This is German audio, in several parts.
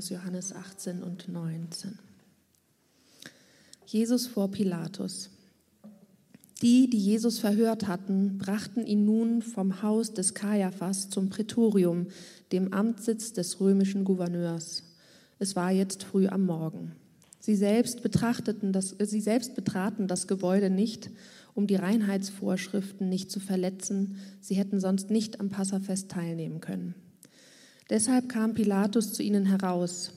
aus Johannes 18 und 19. Jesus vor Pilatus. Die, die Jesus verhört hatten, brachten ihn nun vom Haus des Kaiaphas zum Prätorium, dem Amtssitz des römischen Gouverneurs. Es war jetzt früh am Morgen. Sie selbst, betrachteten das, sie selbst betraten das Gebäude nicht, um die Reinheitsvorschriften nicht zu verletzen. Sie hätten sonst nicht am Passafest teilnehmen können. Deshalb kam Pilatus zu ihnen heraus.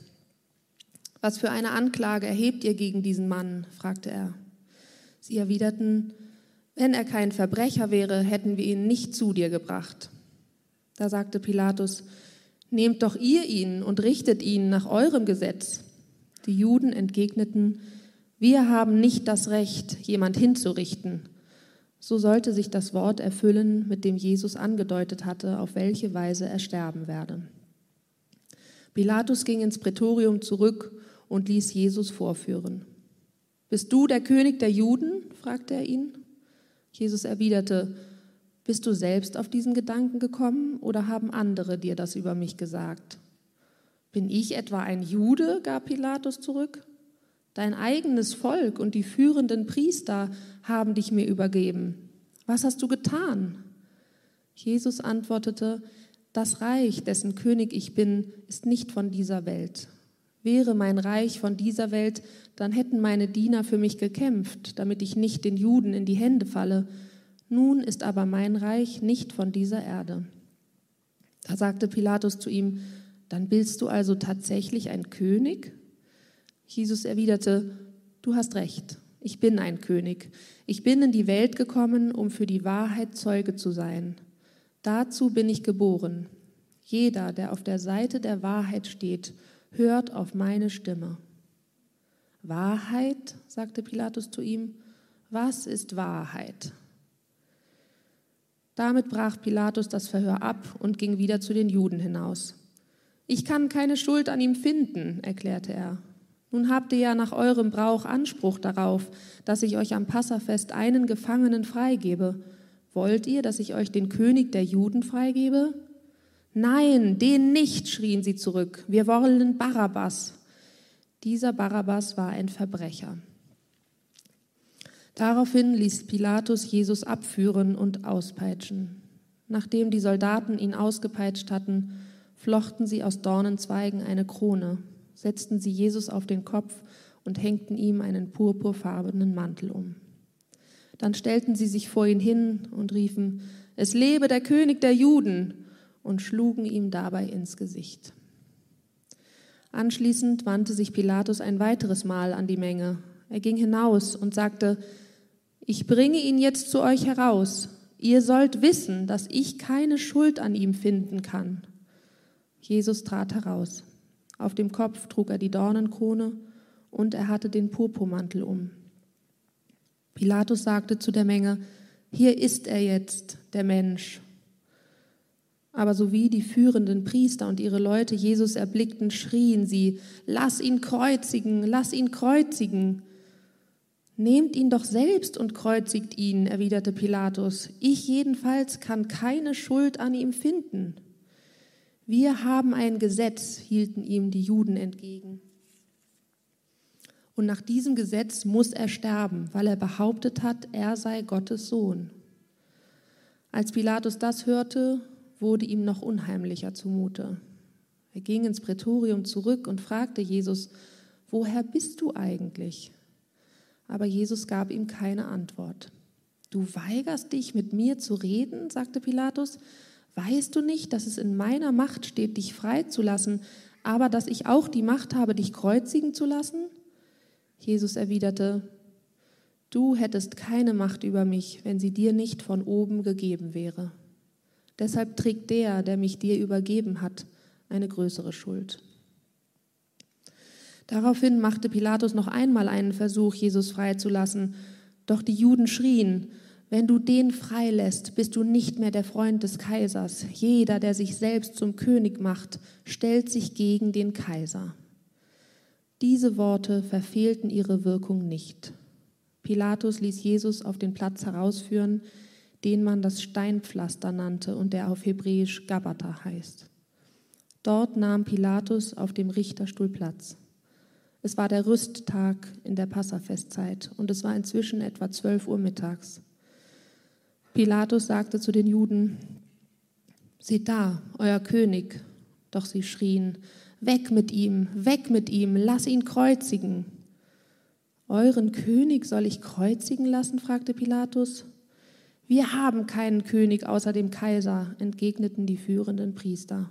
Was für eine Anklage erhebt ihr gegen diesen Mann? fragte er. Sie erwiderten, wenn er kein Verbrecher wäre, hätten wir ihn nicht zu dir gebracht. Da sagte Pilatus, Nehmt doch ihr ihn und richtet ihn nach eurem Gesetz. Die Juden entgegneten, wir haben nicht das Recht, jemand hinzurichten. So sollte sich das Wort erfüllen, mit dem Jesus angedeutet hatte, auf welche Weise er sterben werde. Pilatus ging ins Prätorium zurück und ließ Jesus vorführen. Bist du der König der Juden? fragte er ihn. Jesus erwiderte, bist du selbst auf diesen Gedanken gekommen oder haben andere dir das über mich gesagt? Bin ich etwa ein Jude? gab Pilatus zurück. Dein eigenes Volk und die führenden Priester haben dich mir übergeben. Was hast du getan? Jesus antwortete, das Reich, dessen König ich bin, ist nicht von dieser Welt. Wäre mein Reich von dieser Welt, dann hätten meine Diener für mich gekämpft, damit ich nicht den Juden in die Hände falle. Nun ist aber mein Reich nicht von dieser Erde. Da sagte Pilatus zu ihm, dann bist du also tatsächlich ein König? Jesus erwiderte, du hast recht, ich bin ein König. Ich bin in die Welt gekommen, um für die Wahrheit Zeuge zu sein. Dazu bin ich geboren. Jeder, der auf der Seite der Wahrheit steht, hört auf meine Stimme. Wahrheit, sagte Pilatus zu ihm, was ist Wahrheit? Damit brach Pilatus das Verhör ab und ging wieder zu den Juden hinaus. Ich kann keine Schuld an ihm finden, erklärte er. Nun habt ihr ja nach eurem Brauch Anspruch darauf, dass ich euch am Passafest einen Gefangenen freigebe. Wollt ihr, dass ich euch den König der Juden freigebe? Nein, den nicht, schrien sie zurück. Wir wollen Barabbas. Dieser Barabbas war ein Verbrecher. Daraufhin ließ Pilatus Jesus abführen und auspeitschen. Nachdem die Soldaten ihn ausgepeitscht hatten, flochten sie aus Dornenzweigen eine Krone, setzten sie Jesus auf den Kopf und hängten ihm einen purpurfarbenen Mantel um. Dann stellten sie sich vor ihn hin und riefen, es lebe der König der Juden und schlugen ihm dabei ins Gesicht. Anschließend wandte sich Pilatus ein weiteres Mal an die Menge. Er ging hinaus und sagte, ich bringe ihn jetzt zu euch heraus. Ihr sollt wissen, dass ich keine Schuld an ihm finden kann. Jesus trat heraus. Auf dem Kopf trug er die Dornenkrone und er hatte den Purpurmantel um. Pilatus sagte zu der Menge, hier ist er jetzt, der Mensch. Aber sowie die führenden Priester und ihre Leute Jesus erblickten, schrien sie, lass ihn kreuzigen, lass ihn kreuzigen. Nehmt ihn doch selbst und kreuzigt ihn, erwiderte Pilatus. Ich jedenfalls kann keine Schuld an ihm finden. Wir haben ein Gesetz, hielten ihm die Juden entgegen. Und nach diesem Gesetz muss er sterben, weil er behauptet hat, er sei Gottes Sohn. Als Pilatus das hörte, wurde ihm noch unheimlicher zumute. Er ging ins Prätorium zurück und fragte Jesus, woher bist du eigentlich? Aber Jesus gab ihm keine Antwort. Du weigerst dich, mit mir zu reden, sagte Pilatus. Weißt du nicht, dass es in meiner Macht steht, dich freizulassen, aber dass ich auch die Macht habe, dich kreuzigen zu lassen? Jesus erwiderte, Du hättest keine Macht über mich, wenn sie dir nicht von oben gegeben wäre. Deshalb trägt der, der mich dir übergeben hat, eine größere Schuld. Daraufhin machte Pilatus noch einmal einen Versuch, Jesus freizulassen. Doch die Juden schrien, wenn du den freilässt, bist du nicht mehr der Freund des Kaisers. Jeder, der sich selbst zum König macht, stellt sich gegen den Kaiser. Diese Worte verfehlten ihre Wirkung nicht. Pilatus ließ Jesus auf den Platz herausführen, den man das Steinpflaster nannte und der auf Hebräisch Gabata heißt. Dort nahm Pilatus auf dem Richterstuhl Platz. Es war der Rüsttag in der Passafestzeit und es war inzwischen etwa zwölf Uhr mittags. Pilatus sagte zu den Juden, Seht da, euer König. Doch sie schrien, Weg mit ihm, weg mit ihm, lass ihn kreuzigen. Euren König soll ich kreuzigen lassen? fragte Pilatus. Wir haben keinen König außer dem Kaiser, entgegneten die führenden Priester.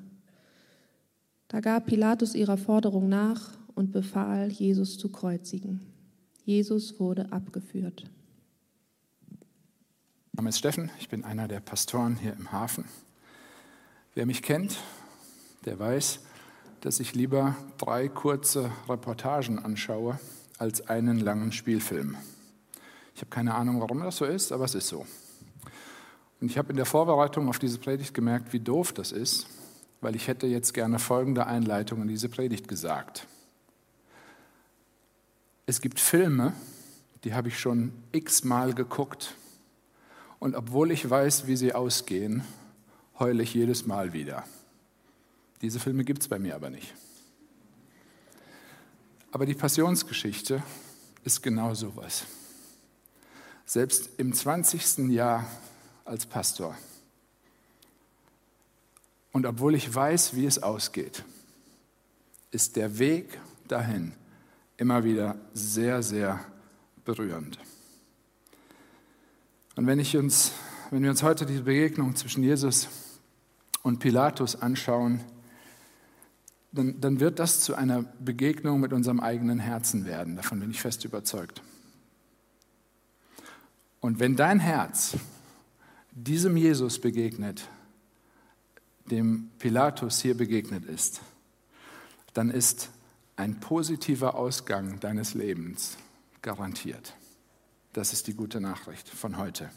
Da gab Pilatus ihrer Forderung nach und befahl, Jesus zu kreuzigen. Jesus wurde abgeführt. Mein Name ist Steffen, ich bin einer der Pastoren hier im Hafen. Wer mich kennt, der weiß, dass ich lieber drei kurze Reportagen anschaue als einen langen Spielfilm. Ich habe keine Ahnung, warum das so ist, aber es ist so. Und ich habe in der Vorbereitung auf diese Predigt gemerkt, wie doof das ist, weil ich hätte jetzt gerne folgende Einleitung in diese Predigt gesagt. Es gibt Filme, die habe ich schon x-mal geguckt. Und obwohl ich weiß, wie sie ausgehen, heule ich jedes Mal wieder. Diese Filme gibt es bei mir aber nicht. Aber die Passionsgeschichte ist genau sowas. Selbst im 20. Jahr als Pastor. Und obwohl ich weiß, wie es ausgeht, ist der Weg dahin immer wieder sehr, sehr berührend. Und wenn, ich uns, wenn wir uns heute die Begegnung zwischen Jesus und Pilatus anschauen, dann, dann wird das zu einer Begegnung mit unserem eigenen Herzen werden. Davon bin ich fest überzeugt. Und wenn dein Herz diesem Jesus begegnet, dem Pilatus hier begegnet ist, dann ist ein positiver Ausgang deines Lebens garantiert. Das ist die gute Nachricht von heute.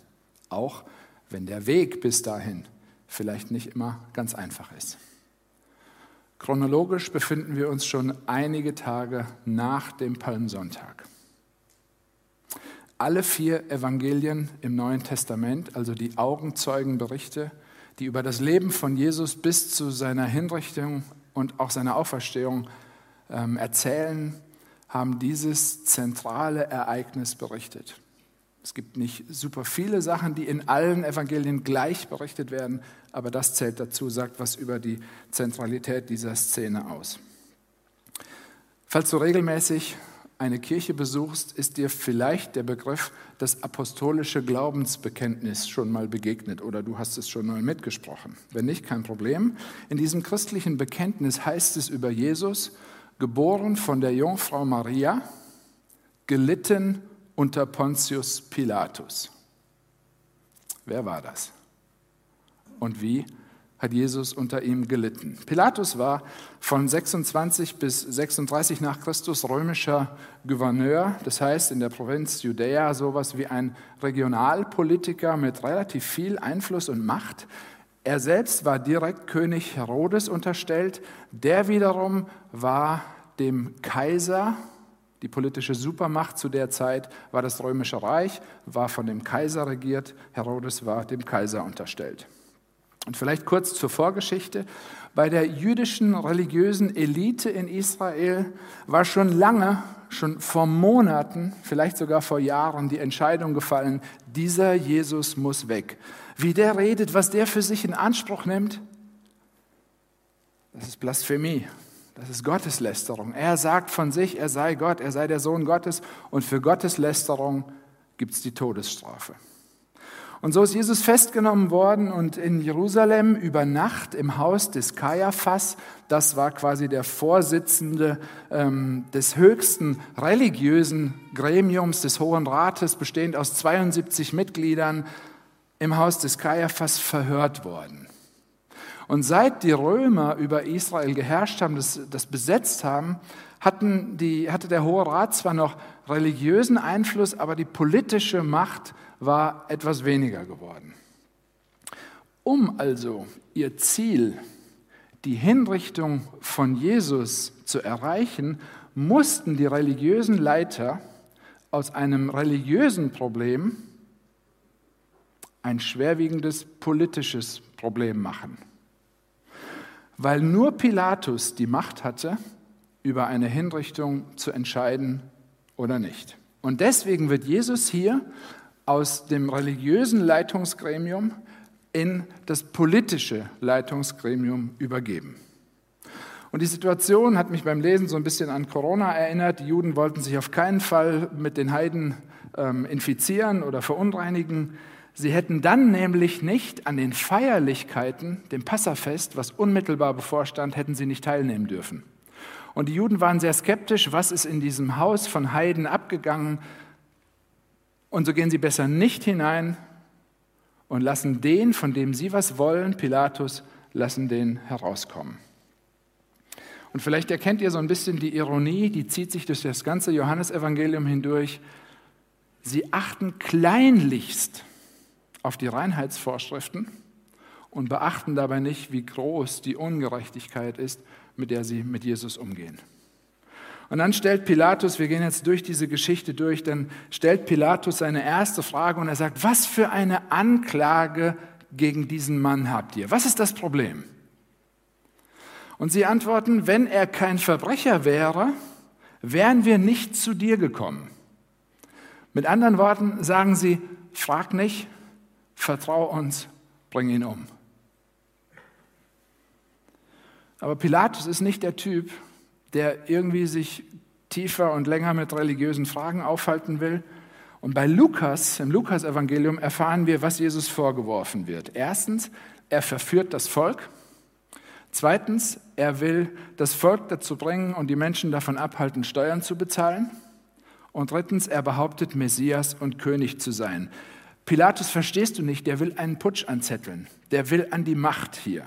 Auch wenn der Weg bis dahin vielleicht nicht immer ganz einfach ist. Chronologisch befinden wir uns schon einige Tage nach dem Palmsonntag. Alle vier Evangelien im Neuen Testament, also die Augenzeugenberichte, die über das Leben von Jesus bis zu seiner Hinrichtung und auch seiner Auferstehung ähm, erzählen, haben dieses zentrale Ereignis berichtet. Es gibt nicht super viele Sachen, die in allen Evangelien gleich berichtet werden, aber das zählt dazu, sagt was über die Zentralität dieser Szene aus. Falls du regelmäßig eine Kirche besuchst, ist dir vielleicht der Begriff das apostolische Glaubensbekenntnis schon mal begegnet oder du hast es schon mal mitgesprochen. Wenn nicht, kein Problem. In diesem christlichen Bekenntnis heißt es über Jesus, geboren von der Jungfrau Maria, gelitten unter Pontius Pilatus. Wer war das? Und wie hat Jesus unter ihm gelitten? Pilatus war von 26 bis 36 nach Christus römischer Gouverneur, das heißt in der Provinz Judäa sowas wie ein Regionalpolitiker mit relativ viel Einfluss und Macht. Er selbst war direkt König Herodes unterstellt. Der wiederum war dem Kaiser, die politische Supermacht zu der Zeit war das römische Reich, war von dem Kaiser regiert. Herodes war dem Kaiser unterstellt. Und vielleicht kurz zur Vorgeschichte. Bei der jüdischen religiösen Elite in Israel war schon lange, schon vor Monaten, vielleicht sogar vor Jahren die Entscheidung gefallen, dieser Jesus muss weg wie der redet, was der für sich in Anspruch nimmt, das ist Blasphemie. Das ist Gotteslästerung. Er sagt von sich, er sei Gott, er sei der Sohn Gottes und für Gotteslästerung gibt es die Todesstrafe. Und so ist Jesus festgenommen worden und in Jerusalem über Nacht im Haus des Kaiaphas, das war quasi der Vorsitzende ähm, des höchsten religiösen Gremiums des Hohen Rates, bestehend aus 72 Mitgliedern, im Haus des Kaiaphas verhört worden. Und seit die Römer über Israel geherrscht haben, das, das besetzt haben, hatten die, hatte der Hohe Rat zwar noch religiösen Einfluss, aber die politische Macht war etwas weniger geworden. Um also ihr Ziel, die Hinrichtung von Jesus zu erreichen, mussten die religiösen Leiter aus einem religiösen Problem ein schwerwiegendes politisches Problem machen. Weil nur Pilatus die Macht hatte, über eine Hinrichtung zu entscheiden oder nicht. Und deswegen wird Jesus hier aus dem religiösen Leitungsgremium in das politische Leitungsgremium übergeben. Und die Situation hat mich beim Lesen so ein bisschen an Corona erinnert. Die Juden wollten sich auf keinen Fall mit den Heiden ähm, infizieren oder verunreinigen. Sie hätten dann nämlich nicht an den Feierlichkeiten, dem Passafest, was unmittelbar bevorstand, hätten sie nicht teilnehmen dürfen. Und die Juden waren sehr skeptisch, was ist in diesem Haus von Heiden abgegangen. Und so gehen sie besser nicht hinein und lassen den, von dem sie was wollen, Pilatus, lassen den herauskommen. Und vielleicht erkennt ihr so ein bisschen die Ironie, die zieht sich durch das ganze Johannesevangelium hindurch. Sie achten kleinlichst auf die Reinheitsvorschriften und beachten dabei nicht, wie groß die Ungerechtigkeit ist, mit der sie mit Jesus umgehen. Und dann stellt Pilatus, wir gehen jetzt durch diese Geschichte durch, dann stellt Pilatus seine erste Frage und er sagt, was für eine Anklage gegen diesen Mann habt ihr? Was ist das Problem? Und sie antworten, wenn er kein Verbrecher wäre, wären wir nicht zu dir gekommen. Mit anderen Worten sagen sie, frag nicht, vertrau uns, bring ihn um. Aber Pilatus ist nicht der Typ, der irgendwie sich tiefer und länger mit religiösen Fragen aufhalten will. Und bei Lukas, im Lukas-Evangelium, erfahren wir, was Jesus vorgeworfen wird. Erstens, er verführt das Volk. Zweitens, er will das Volk dazu bringen und die Menschen davon abhalten, Steuern zu bezahlen. Und drittens, er behauptet, Messias und König zu sein. Pilatus, verstehst du nicht, der will einen Putsch anzetteln. Der will an die Macht hier.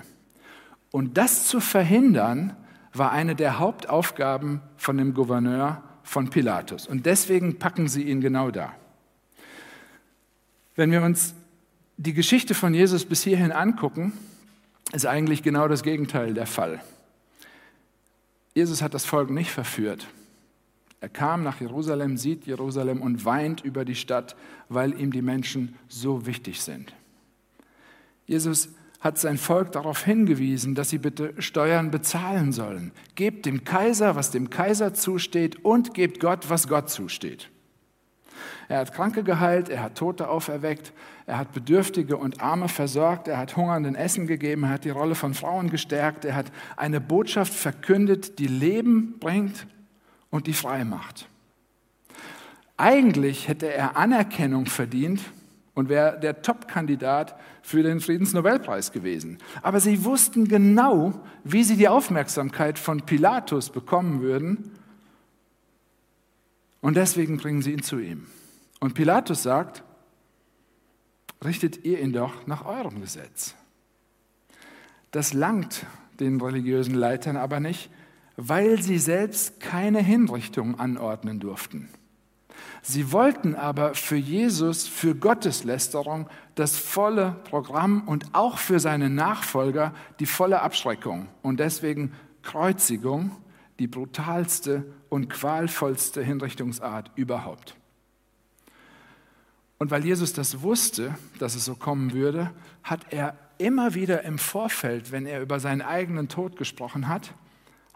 Und das zu verhindern, war eine der Hauptaufgaben von dem Gouverneur von Pilatus. Und deswegen packen sie ihn genau da. Wenn wir uns die Geschichte von Jesus bis hierhin angucken, ist eigentlich genau das Gegenteil der Fall. Jesus hat das Volk nicht verführt. Er kam nach Jerusalem, sieht Jerusalem und weint über die Stadt, weil ihm die Menschen so wichtig sind. Jesus hat sein Volk darauf hingewiesen, dass sie bitte Steuern bezahlen sollen. Gebt dem Kaiser, was dem Kaiser zusteht, und gebt Gott, was Gott zusteht. Er hat Kranke geheilt, er hat Tote auferweckt, er hat Bedürftige und Arme versorgt, er hat Hungernden Essen gegeben, er hat die Rolle von Frauen gestärkt, er hat eine Botschaft verkündet, die Leben bringt und die frei macht. Eigentlich hätte er Anerkennung verdient und wäre der Top-Kandidat für den Friedensnobelpreis gewesen. Aber sie wussten genau, wie sie die Aufmerksamkeit von Pilatus bekommen würden. Und deswegen bringen sie ihn zu ihm. Und Pilatus sagt, richtet ihr ihn doch nach eurem Gesetz. Das langt den religiösen Leitern aber nicht, weil sie selbst keine Hinrichtung anordnen durften. Sie wollten aber für Jesus, für Gotteslästerung, das volle Programm und auch für seine Nachfolger die volle Abschreckung und deswegen Kreuzigung, die brutalste und qualvollste Hinrichtungsart überhaupt. Und weil Jesus das wusste, dass es so kommen würde, hat er immer wieder im Vorfeld, wenn er über seinen eigenen Tod gesprochen hat,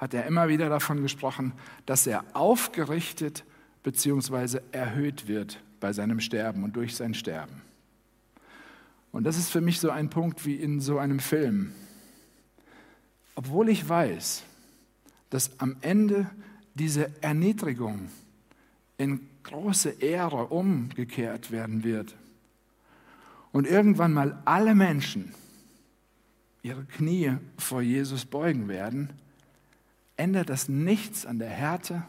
hat er immer wieder davon gesprochen, dass er aufgerichtet bzw. erhöht wird bei seinem Sterben und durch sein Sterben. Und das ist für mich so ein Punkt wie in so einem Film. Obwohl ich weiß, dass am Ende diese Erniedrigung in große Ehre umgekehrt werden wird und irgendwann mal alle Menschen ihre Knie vor Jesus beugen werden, ändert das nichts an der Härte,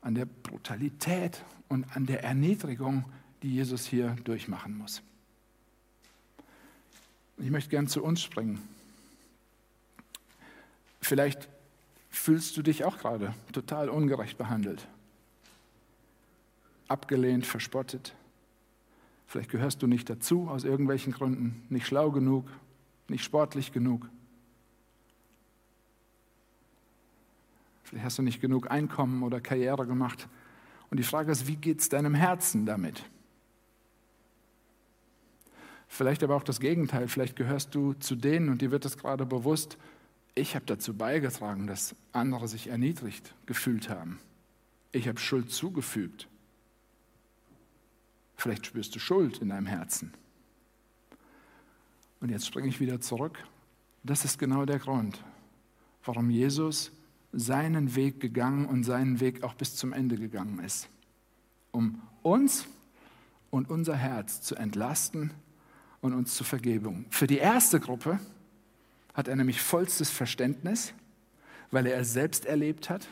an der Brutalität und an der Erniedrigung, die Jesus hier durchmachen muss. Ich möchte gern zu uns springen. Vielleicht fühlst du dich auch gerade total ungerecht behandelt, abgelehnt, verspottet. Vielleicht gehörst du nicht dazu aus irgendwelchen Gründen, nicht schlau genug, nicht sportlich genug. Hast du nicht genug Einkommen oder Karriere gemacht. Und die Frage ist, wie geht es deinem Herzen damit? Vielleicht aber auch das Gegenteil. Vielleicht gehörst du zu denen, und dir wird es gerade bewusst, ich habe dazu beigetragen, dass andere sich erniedrigt gefühlt haben. Ich habe Schuld zugefügt. Vielleicht spürst du Schuld in deinem Herzen. Und jetzt springe ich wieder zurück. Das ist genau der Grund, warum Jesus seinen Weg gegangen und seinen Weg auch bis zum Ende gegangen ist. Um uns und unser Herz zu entlasten und uns zur Vergebung. Für die erste Gruppe hat er nämlich vollstes Verständnis, weil er es selbst erlebt hat.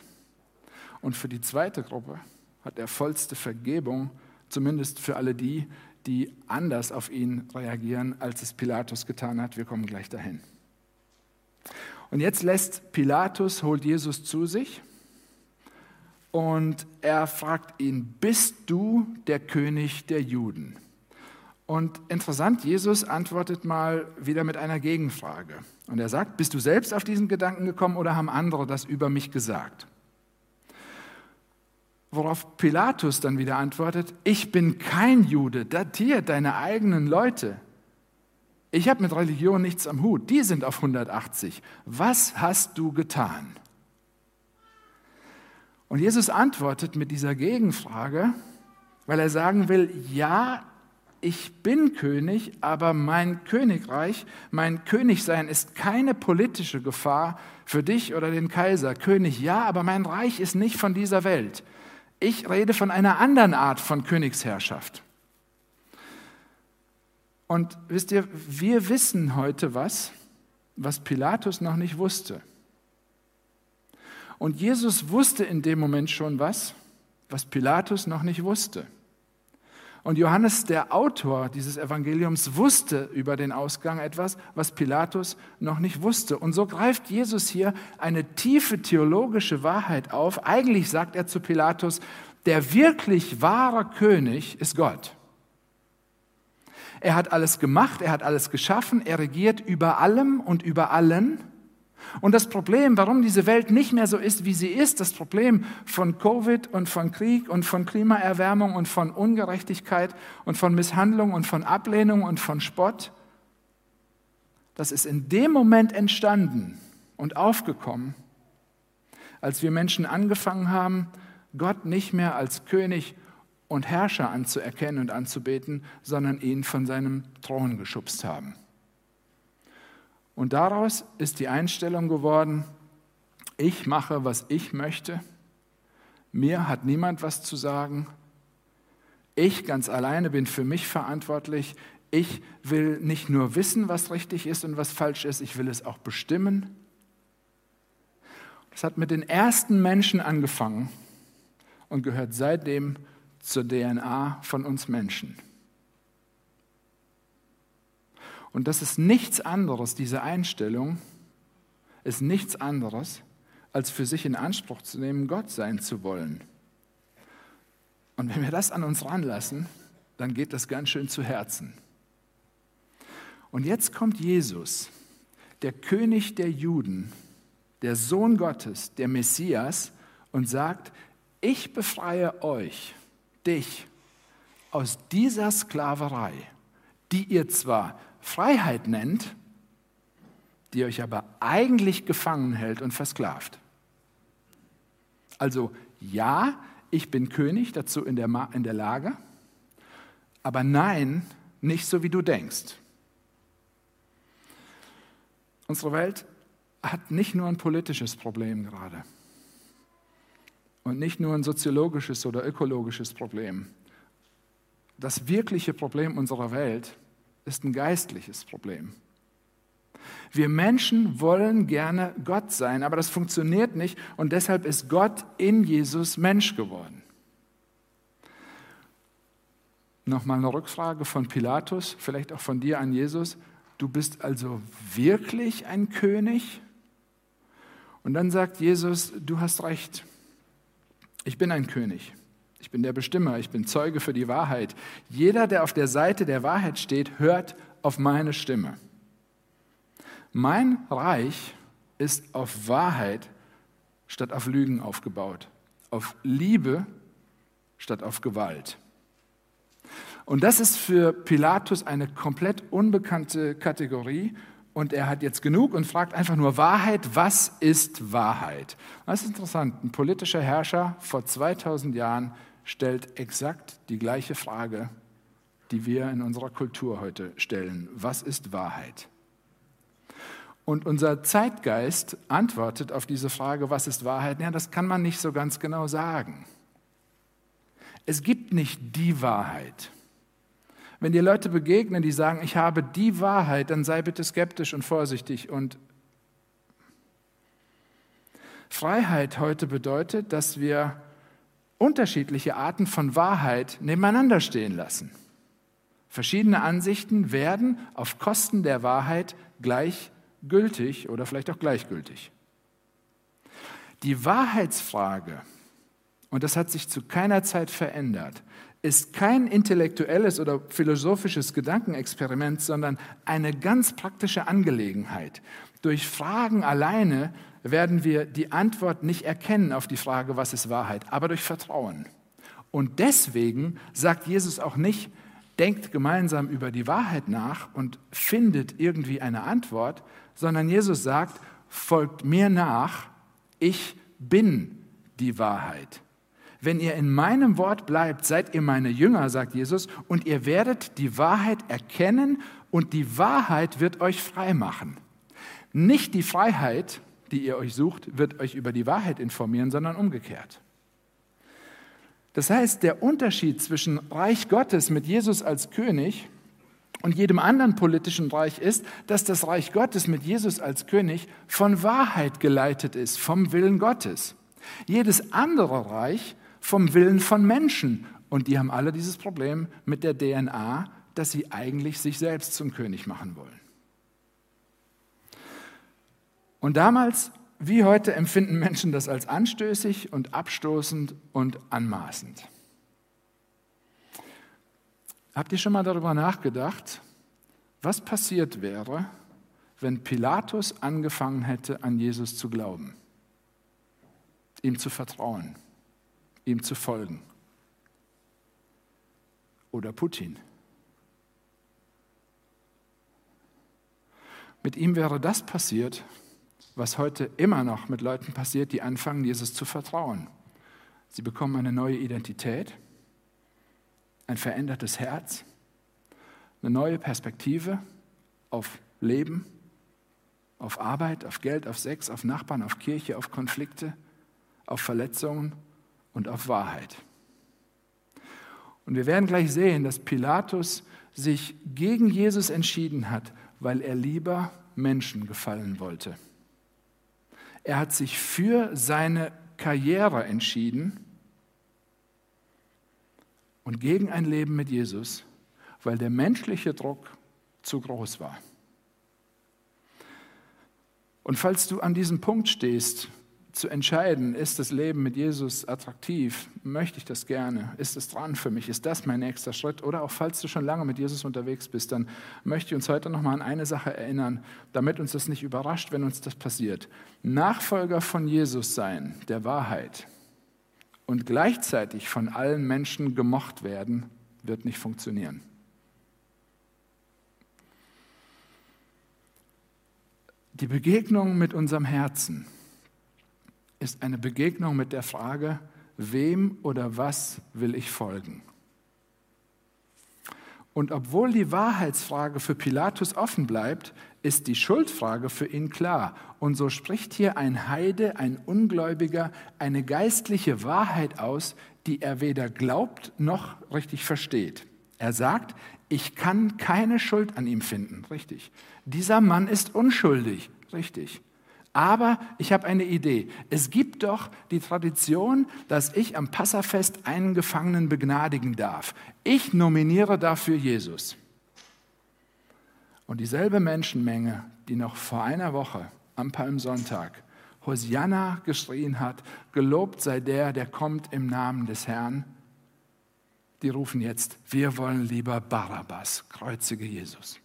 Und für die zweite Gruppe hat er vollste Vergebung, zumindest für alle die, die anders auf ihn reagieren, als es Pilatus getan hat. Wir kommen gleich dahin. Und jetzt lässt Pilatus, holt Jesus zu sich und er fragt ihn, bist du der König der Juden? Und interessant, Jesus antwortet mal wieder mit einer Gegenfrage. Und er sagt, bist du selbst auf diesen Gedanken gekommen oder haben andere das über mich gesagt? Worauf Pilatus dann wieder antwortet, ich bin kein Jude, datiert deine eigenen Leute. Ich habe mit Religion nichts am Hut, die sind auf 180. Was hast du getan? Und Jesus antwortet mit dieser Gegenfrage, weil er sagen will, ja, ich bin König, aber mein Königreich, mein Königsein ist keine politische Gefahr für dich oder den Kaiser. König ja, aber mein Reich ist nicht von dieser Welt. Ich rede von einer anderen Art von Königsherrschaft. Und wisst ihr, wir wissen heute was, was Pilatus noch nicht wusste. Und Jesus wusste in dem Moment schon was, was Pilatus noch nicht wusste. Und Johannes, der Autor dieses Evangeliums, wusste über den Ausgang etwas, was Pilatus noch nicht wusste. Und so greift Jesus hier eine tiefe theologische Wahrheit auf. Eigentlich sagt er zu Pilatus, der wirklich wahre König ist Gott. Er hat alles gemacht, er hat alles geschaffen, er regiert über allem und über allen. Und das Problem, warum diese Welt nicht mehr so ist, wie sie ist, das Problem von Covid und von Krieg und von Klimaerwärmung und von Ungerechtigkeit und von Misshandlung und von Ablehnung und von Spott, das ist in dem Moment entstanden und aufgekommen, als wir Menschen angefangen haben, Gott nicht mehr als König und Herrscher anzuerkennen und anzubeten, sondern ihn von seinem Thron geschubst haben. Und daraus ist die Einstellung geworden, ich mache, was ich möchte, mir hat niemand was zu sagen, ich ganz alleine bin für mich verantwortlich, ich will nicht nur wissen, was richtig ist und was falsch ist, ich will es auch bestimmen. Das hat mit den ersten Menschen angefangen und gehört seitdem zur DNA von uns Menschen. Und das ist nichts anderes, diese Einstellung ist nichts anderes, als für sich in Anspruch zu nehmen, Gott sein zu wollen. Und wenn wir das an uns ranlassen, dann geht das ganz schön zu Herzen. Und jetzt kommt Jesus, der König der Juden, der Sohn Gottes, der Messias, und sagt, ich befreie euch, dich, aus dieser Sklaverei, die ihr zwar Freiheit nennt, die euch aber eigentlich gefangen hält und versklavt. Also ja, ich bin König, dazu in der, in der Lage, aber nein, nicht so wie du denkst. Unsere Welt hat nicht nur ein politisches Problem gerade und nicht nur ein soziologisches oder ökologisches Problem. Das wirkliche Problem unserer Welt ist ein geistliches Problem. Wir Menschen wollen gerne Gott sein, aber das funktioniert nicht und deshalb ist Gott in Jesus Mensch geworden. Nochmal eine Rückfrage von Pilatus, vielleicht auch von dir an Jesus. Du bist also wirklich ein König? Und dann sagt Jesus, du hast recht, ich bin ein König. Ich bin der Bestimmer, ich bin Zeuge für die Wahrheit. Jeder, der auf der Seite der Wahrheit steht, hört auf meine Stimme. Mein Reich ist auf Wahrheit statt auf Lügen aufgebaut, auf Liebe statt auf Gewalt. Und das ist für Pilatus eine komplett unbekannte Kategorie und er hat jetzt genug und fragt einfach nur Wahrheit, was ist Wahrheit? Das ist interessant, ein politischer Herrscher vor 2000 Jahren stellt exakt die gleiche Frage, die wir in unserer Kultur heute stellen. Was ist Wahrheit? Und unser Zeitgeist antwortet auf diese Frage, was ist Wahrheit? Ja, das kann man nicht so ganz genau sagen. Es gibt nicht die Wahrheit. Wenn dir Leute begegnen, die sagen, ich habe die Wahrheit, dann sei bitte skeptisch und vorsichtig. Und Freiheit heute bedeutet, dass wir unterschiedliche Arten von Wahrheit nebeneinander stehen lassen. Verschiedene Ansichten werden auf Kosten der Wahrheit gleichgültig oder vielleicht auch gleichgültig. Die Wahrheitsfrage, und das hat sich zu keiner Zeit verändert, ist kein intellektuelles oder philosophisches Gedankenexperiment, sondern eine ganz praktische Angelegenheit. Durch Fragen alleine werden wir die Antwort nicht erkennen auf die Frage, was ist Wahrheit, aber durch Vertrauen. Und deswegen sagt Jesus auch nicht, denkt gemeinsam über die Wahrheit nach und findet irgendwie eine Antwort, sondern Jesus sagt, folgt mir nach, ich bin die Wahrheit. Wenn ihr in meinem Wort bleibt, seid ihr meine Jünger, sagt Jesus, und ihr werdet die Wahrheit erkennen und die Wahrheit wird euch frei machen. Nicht die Freiheit, die ihr euch sucht, wird euch über die Wahrheit informieren, sondern umgekehrt. Das heißt, der Unterschied zwischen Reich Gottes mit Jesus als König und jedem anderen politischen Reich ist, dass das Reich Gottes mit Jesus als König von Wahrheit geleitet ist, vom Willen Gottes. Jedes andere Reich vom Willen von Menschen. Und die haben alle dieses Problem mit der DNA, dass sie eigentlich sich selbst zum König machen wollen. Und damals wie heute empfinden Menschen das als anstößig und abstoßend und anmaßend. Habt ihr schon mal darüber nachgedacht, was passiert wäre, wenn Pilatus angefangen hätte, an Jesus zu glauben, ihm zu vertrauen? Ihm zu folgen. Oder Putin. Mit ihm wäre das passiert, was heute immer noch mit Leuten passiert, die anfangen, Jesus zu vertrauen. Sie bekommen eine neue Identität, ein verändertes Herz, eine neue Perspektive auf Leben, auf Arbeit, auf Geld, auf Sex, auf Nachbarn, auf Kirche, auf Konflikte, auf Verletzungen und auf Wahrheit. Und wir werden gleich sehen, dass Pilatus sich gegen Jesus entschieden hat, weil er lieber Menschen gefallen wollte. Er hat sich für seine Karriere entschieden und gegen ein Leben mit Jesus, weil der menschliche Druck zu groß war. Und falls du an diesem Punkt stehst, zu entscheiden, ist das Leben mit Jesus attraktiv? Möchte ich das gerne? Ist es dran für mich? Ist das mein nächster Schritt? Oder auch falls du schon lange mit Jesus unterwegs bist, dann möchte ich uns heute nochmal an eine Sache erinnern, damit uns das nicht überrascht, wenn uns das passiert. Nachfolger von Jesus sein, der Wahrheit, und gleichzeitig von allen Menschen gemocht werden, wird nicht funktionieren. Die Begegnung mit unserem Herzen, ist eine Begegnung mit der Frage, wem oder was will ich folgen? Und obwohl die Wahrheitsfrage für Pilatus offen bleibt, ist die Schuldfrage für ihn klar. Und so spricht hier ein Heide, ein Ungläubiger, eine geistliche Wahrheit aus, die er weder glaubt noch richtig versteht. Er sagt, ich kann keine Schuld an ihm finden. Richtig. Dieser Mann ist unschuldig. Richtig. Aber ich habe eine Idee. Es gibt doch die Tradition, dass ich am Passafest einen Gefangenen begnadigen darf. Ich nominiere dafür Jesus. Und dieselbe Menschenmenge, die noch vor einer Woche am Palmsonntag Hosianna geschrien hat, gelobt sei der, der kommt im Namen des Herrn, die rufen jetzt, wir wollen lieber Barabbas, kreuzige Jesus.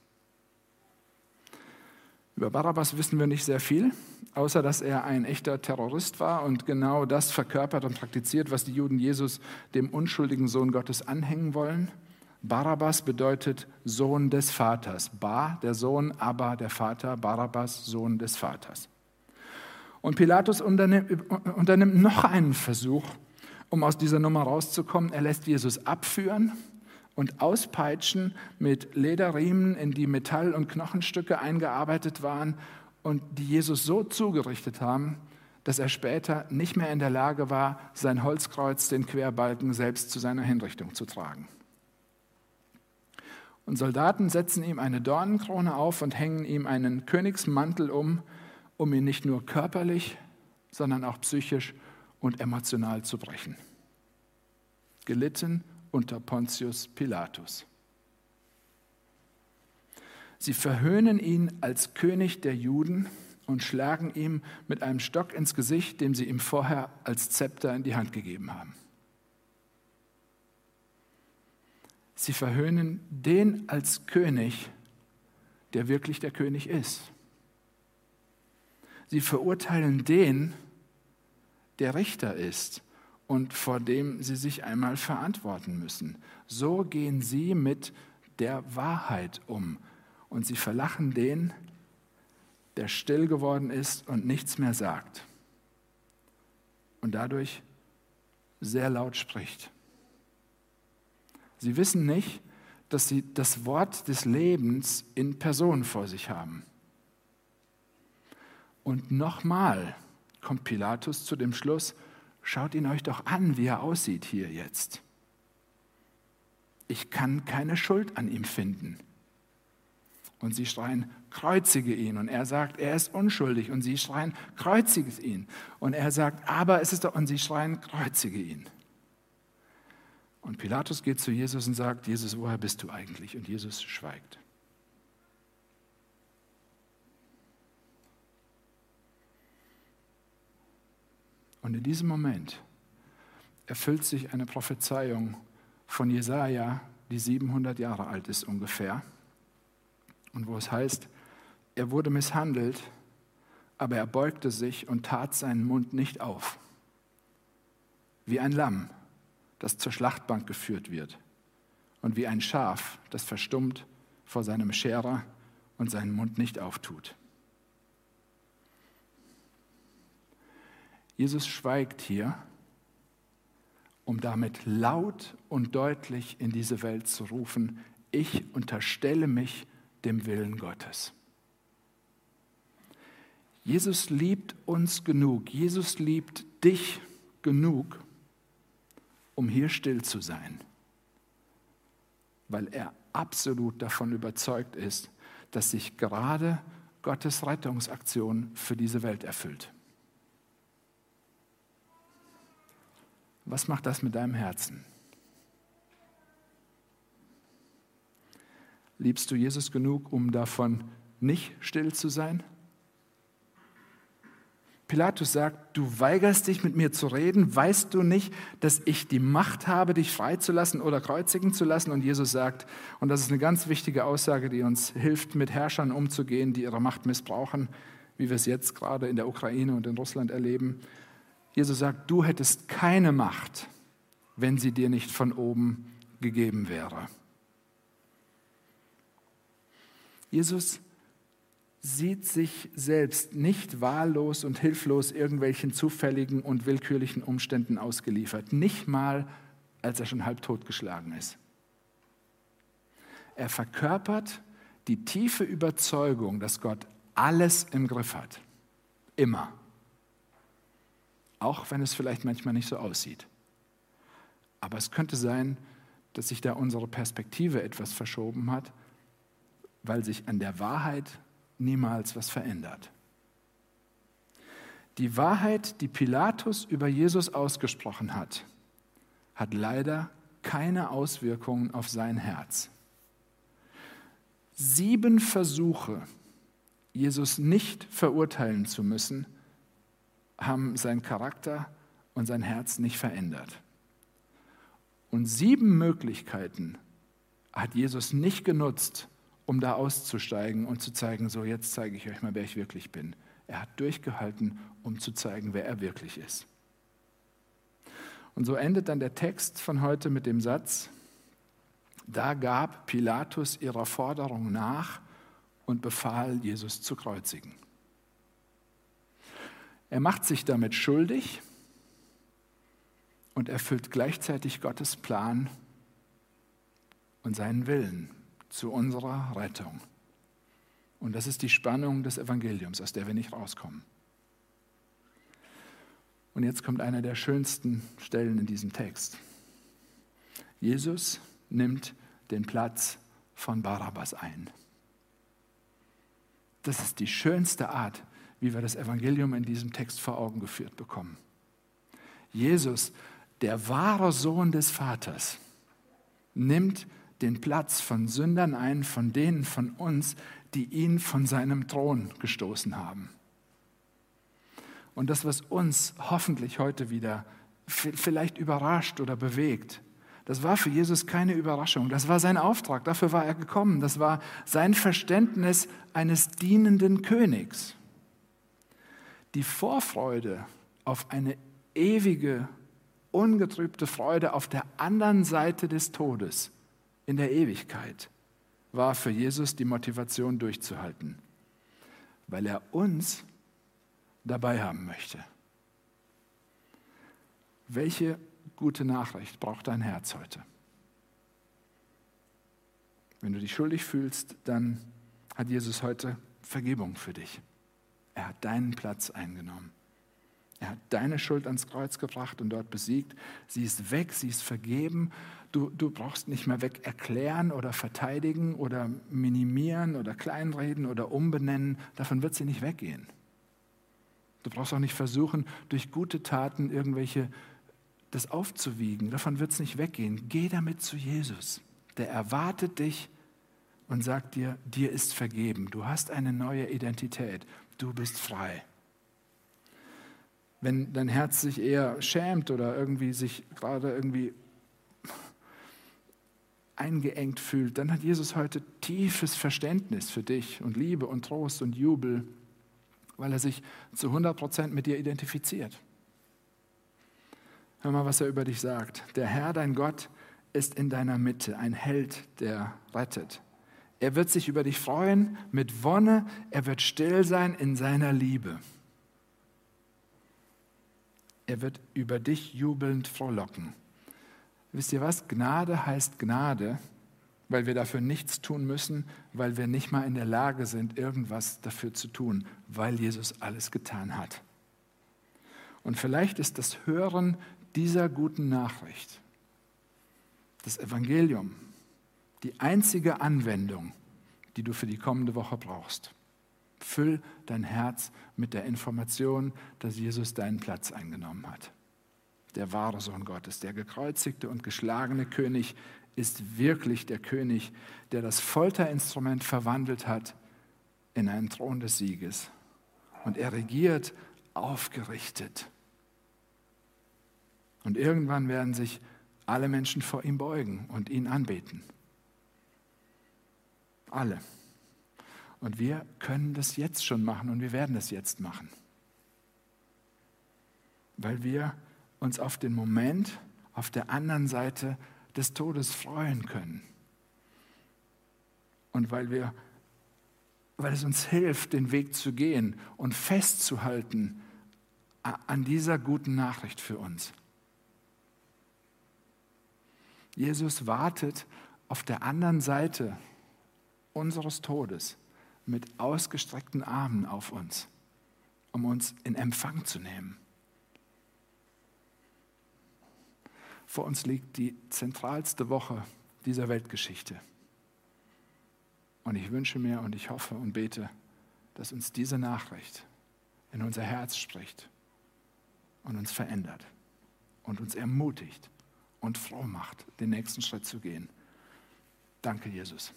Über Barabbas wissen wir nicht sehr viel, außer dass er ein echter Terrorist war und genau das verkörpert und praktiziert, was die Juden Jesus, dem unschuldigen Sohn Gottes, anhängen wollen. Barabbas bedeutet Sohn des Vaters. Bar, der Sohn, aber der Vater, Barabbas, Sohn des Vaters. Und Pilatus unternimmt, unternimmt noch einen Versuch, um aus dieser Nummer rauszukommen. Er lässt Jesus abführen und auspeitschen mit Lederriemen, in die Metall- und Knochenstücke eingearbeitet waren und die Jesus so zugerichtet haben, dass er später nicht mehr in der Lage war, sein Holzkreuz, den Querbalken, selbst zu seiner Hinrichtung zu tragen. Und Soldaten setzen ihm eine Dornenkrone auf und hängen ihm einen Königsmantel um, um ihn nicht nur körperlich, sondern auch psychisch und emotional zu brechen. Gelitten unter Pontius Pilatus. Sie verhöhnen ihn als König der Juden und schlagen ihm mit einem Stock ins Gesicht, dem sie ihm vorher als Zepter in die Hand gegeben haben. Sie verhöhnen den als König, der wirklich der König ist. Sie verurteilen den, der Richter ist und vor dem sie sich einmal verantworten müssen. So gehen sie mit der Wahrheit um und sie verlachen den, der still geworden ist und nichts mehr sagt und dadurch sehr laut spricht. Sie wissen nicht, dass sie das Wort des Lebens in Person vor sich haben. Und nochmal kommt Pilatus zu dem Schluss, schaut ihn euch doch an, wie er aussieht hier jetzt. Ich kann keine Schuld an ihm finden. Und sie schreien, kreuzige ihn. Und er sagt, er ist unschuldig. Und sie schreien, kreuzige ihn. Und er sagt, aber es ist doch, und sie schreien, kreuzige ihn. Und Pilatus geht zu Jesus und sagt, Jesus, woher bist du eigentlich? Und Jesus schweigt. Und in diesem Moment erfüllt sich eine Prophezeiung von Jesaja, die 700 Jahre alt ist ungefähr. Und wo es heißt, er wurde misshandelt, aber er beugte sich und tat seinen Mund nicht auf. Wie ein Lamm, das zur Schlachtbank geführt wird und wie ein Schaf, das verstummt vor seinem Scherer und seinen Mund nicht auftut. Jesus schweigt hier, um damit laut und deutlich in diese Welt zu rufen, ich unterstelle mich dem Willen Gottes. Jesus liebt uns genug, Jesus liebt dich genug, um hier still zu sein, weil er absolut davon überzeugt ist, dass sich gerade Gottes Rettungsaktion für diese Welt erfüllt. Was macht das mit deinem Herzen? Liebst du Jesus genug, um davon nicht still zu sein? Pilatus sagt, du weigerst dich mit mir zu reden, weißt du nicht, dass ich die Macht habe, dich freizulassen oder kreuzigen zu lassen? Und Jesus sagt, und das ist eine ganz wichtige Aussage, die uns hilft, mit Herrschern umzugehen, die ihre Macht missbrauchen, wie wir es jetzt gerade in der Ukraine und in Russland erleben. Jesus sagt, du hättest keine Macht, wenn sie dir nicht von oben gegeben wäre. Jesus sieht sich selbst nicht wahllos und hilflos irgendwelchen zufälligen und willkürlichen Umständen ausgeliefert, nicht mal als er schon halb totgeschlagen ist. Er verkörpert die tiefe Überzeugung, dass Gott alles im Griff hat. Immer. Auch wenn es vielleicht manchmal nicht so aussieht. Aber es könnte sein, dass sich da unsere Perspektive etwas verschoben hat, weil sich an der Wahrheit niemals was verändert. Die Wahrheit, die Pilatus über Jesus ausgesprochen hat, hat leider keine Auswirkungen auf sein Herz. Sieben Versuche, Jesus nicht verurteilen zu müssen, haben sein Charakter und sein Herz nicht verändert. Und sieben Möglichkeiten hat Jesus nicht genutzt, um da auszusteigen und zu zeigen, so jetzt zeige ich euch mal, wer ich wirklich bin. Er hat durchgehalten, um zu zeigen, wer er wirklich ist. Und so endet dann der Text von heute mit dem Satz, Da gab Pilatus ihrer Forderung nach und befahl, Jesus zu kreuzigen. Er macht sich damit schuldig und erfüllt gleichzeitig Gottes Plan und seinen Willen zu unserer Rettung. Und das ist die Spannung des Evangeliums, aus der wir nicht rauskommen. Und jetzt kommt einer der schönsten Stellen in diesem Text. Jesus nimmt den Platz von Barabbas ein. Das ist die schönste Art, wie wir das Evangelium in diesem Text vor Augen geführt bekommen. Jesus, der wahre Sohn des Vaters, nimmt den Platz von Sündern ein, von denen von uns, die ihn von seinem Thron gestoßen haben. Und das, was uns hoffentlich heute wieder vielleicht überrascht oder bewegt, das war für Jesus keine Überraschung. Das war sein Auftrag. Dafür war er gekommen. Das war sein Verständnis eines dienenden Königs. Die Vorfreude auf eine ewige, ungetrübte Freude auf der anderen Seite des Todes in der Ewigkeit war für Jesus die Motivation durchzuhalten, weil er uns dabei haben möchte. Welche gute Nachricht braucht dein Herz heute? Wenn du dich schuldig fühlst, dann hat Jesus heute Vergebung für dich. Er hat deinen Platz eingenommen. Er hat deine Schuld ans Kreuz gebracht und dort besiegt. Sie ist weg, sie ist vergeben. Du, du brauchst nicht mehr weg erklären oder verteidigen oder minimieren oder kleinreden oder umbenennen. Davon wird sie nicht weggehen. Du brauchst auch nicht versuchen, durch gute Taten irgendwelche das aufzuwiegen. Davon wird es nicht weggehen. Geh damit zu Jesus. Der erwartet dich und sagt dir, dir ist vergeben. Du hast eine neue Identität. Du bist frei. Wenn dein Herz sich eher schämt oder irgendwie sich gerade irgendwie eingeengt fühlt, dann hat Jesus heute tiefes Verständnis für dich und Liebe und Trost und Jubel, weil er sich zu 100 Prozent mit dir identifiziert. Hör mal, was er über dich sagt. Der Herr, dein Gott, ist in deiner Mitte, ein Held, der rettet. Er wird sich über dich freuen mit Wonne, er wird still sein in seiner Liebe. Er wird über dich jubelnd frohlocken. Wisst ihr was? Gnade heißt Gnade, weil wir dafür nichts tun müssen, weil wir nicht mal in der Lage sind, irgendwas dafür zu tun, weil Jesus alles getan hat. Und vielleicht ist das Hören dieser guten Nachricht, das Evangelium, die einzige Anwendung, die du für die kommende Woche brauchst. Füll dein Herz mit der Information, dass Jesus deinen Platz eingenommen hat. Der wahre Sohn Gottes, der gekreuzigte und geschlagene König, ist wirklich der König, der das Folterinstrument verwandelt hat in einen Thron des Sieges. Und er regiert aufgerichtet und irgendwann werden sich alle Menschen vor ihm beugen und ihn anbeten. Alle. Und wir können das jetzt schon machen und wir werden das jetzt machen. Weil wir uns auf den Moment auf der anderen Seite des Todes freuen können. Und weil, wir, weil es uns hilft, den Weg zu gehen und festzuhalten an dieser guten Nachricht für uns. Jesus wartet auf der anderen Seite unseres Todes mit ausgestreckten Armen auf uns, um uns in Empfang zu nehmen. Vor uns liegt die zentralste Woche dieser Weltgeschichte. Und ich wünsche mir und ich hoffe und bete, dass uns diese Nachricht in unser Herz spricht und uns verändert und uns ermutigt und froh macht, den nächsten Schritt zu gehen. Danke, Jesus.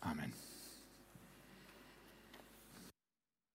Amen.